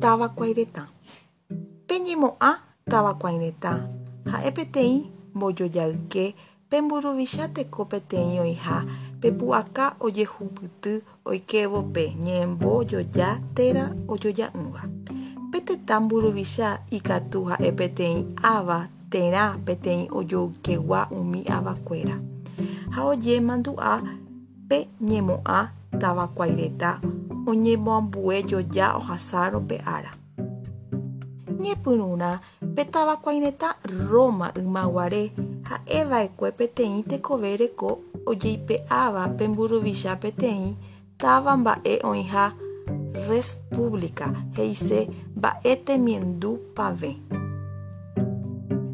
tavakuai retã. Peñemo'ã tavakuai retã ha'e peteĩ mbojojayke pemburuvicha teko peteĩ oĩha pepu'aka ojehupyty oikevope ñembojoja térã ojoja'ỹva. Pe tetã mburuvicha ikatu ha'e peteĩ ava térã peteĩ ojoykegua umi avakuéra ha oje mandu'a peñemo'ã tavakuai retã oñemoambuejoja ohasárõ pe ára. Ñepyrũrã pe tavakuai retã Roma ymaguare ha'eva'ekue peteĩ tekove reko ojeipe'áva pe mburuvicha peteĩ táva mba'e oĩha Respública he'ise mba'e temiendu pave.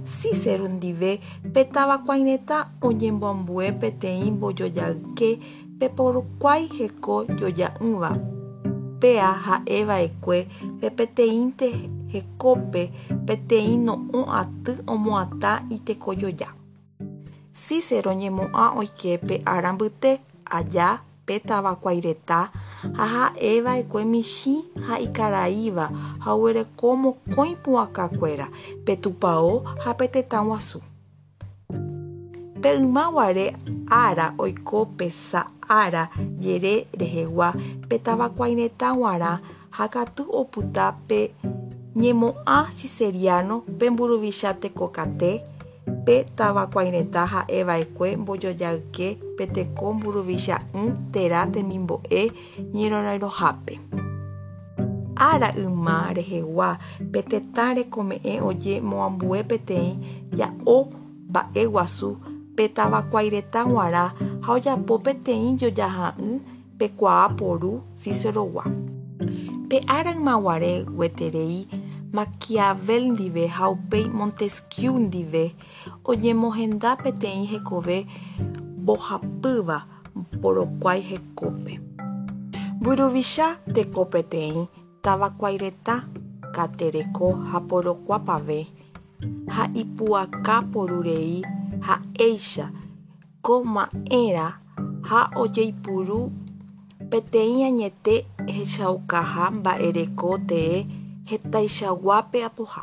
Cícero ndive pe tavakuai retã oñemboambue peteĩ mbojojayke pe porokuái heko joja'ỹva péa ha'eva'ekue pe peteĩnte hekópe peteĩ no'õ aty omoatã itekojoja. Cícero ñemo'ã oike pe ára mbyte aja pe tavakuai retã ha ha'eva'ekue michĩ ha ikaraíva ha oguereko mokõi pu'akakuéra pe tupão ha pe tetã guasu. Pe ymaguare ára oiko pesa ára jere rehegua pe tavakuai retã g̃uarã ha katu opyta pe ñemo'ã Ciceriano pe mburuvicha tekokate pe tavakuai retã ha'eva'ekue mbojojayke pe teko mburuvicha'ỹ térã temimbo'e ñerorairõhápe. Ára yma rehegua pe tetã rekome'ẽ ojemoambue peteĩ ja'o mba'e guasu pe tavakuai retã g̃uarã ha ojapo peteĩ jojaha'ỹ pekuaa poru Cícerogua. Pe ára ymaguare gueterei Maquiavel ndive ha upéi Montesquieu ndive oñemohenda peteĩ hekove mbohapýva porokuái hekópe. Mburuvicha teko peteĩ tavakuai retã katereko ha porokua pave ha ipu'aka porurei ha éicha ko ma'ẽra ha ojeipuru peteĩ añete hechaukaha mba'ereko tee hetaichaguápe apoha.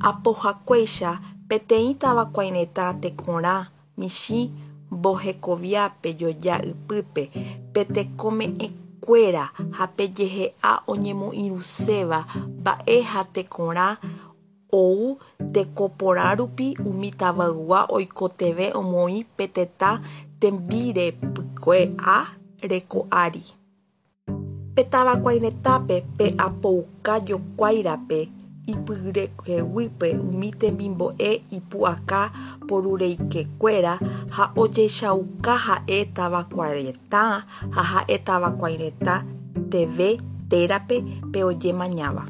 Apohakuéicha peteĩ tavakuai retã tekorã michĩ Bohecoviape joja ipype pe tekome'ẽkuéra ha pejehe'a oñemoirũséva mba'e ha tekorã ou tekoporã rupi umi tavaygua oikotevẽ omoĩ pe tetã tembirepykue'a reko ári. Pe tavakuai retãpe pe apoukajokuáirape ipyreheguýpe umi temimbo'e ipu'aka porureikekuéra ha ojechauka ha'e tavakuaretã ha ha'e tavakuai retã teve térape pe ojemañáva.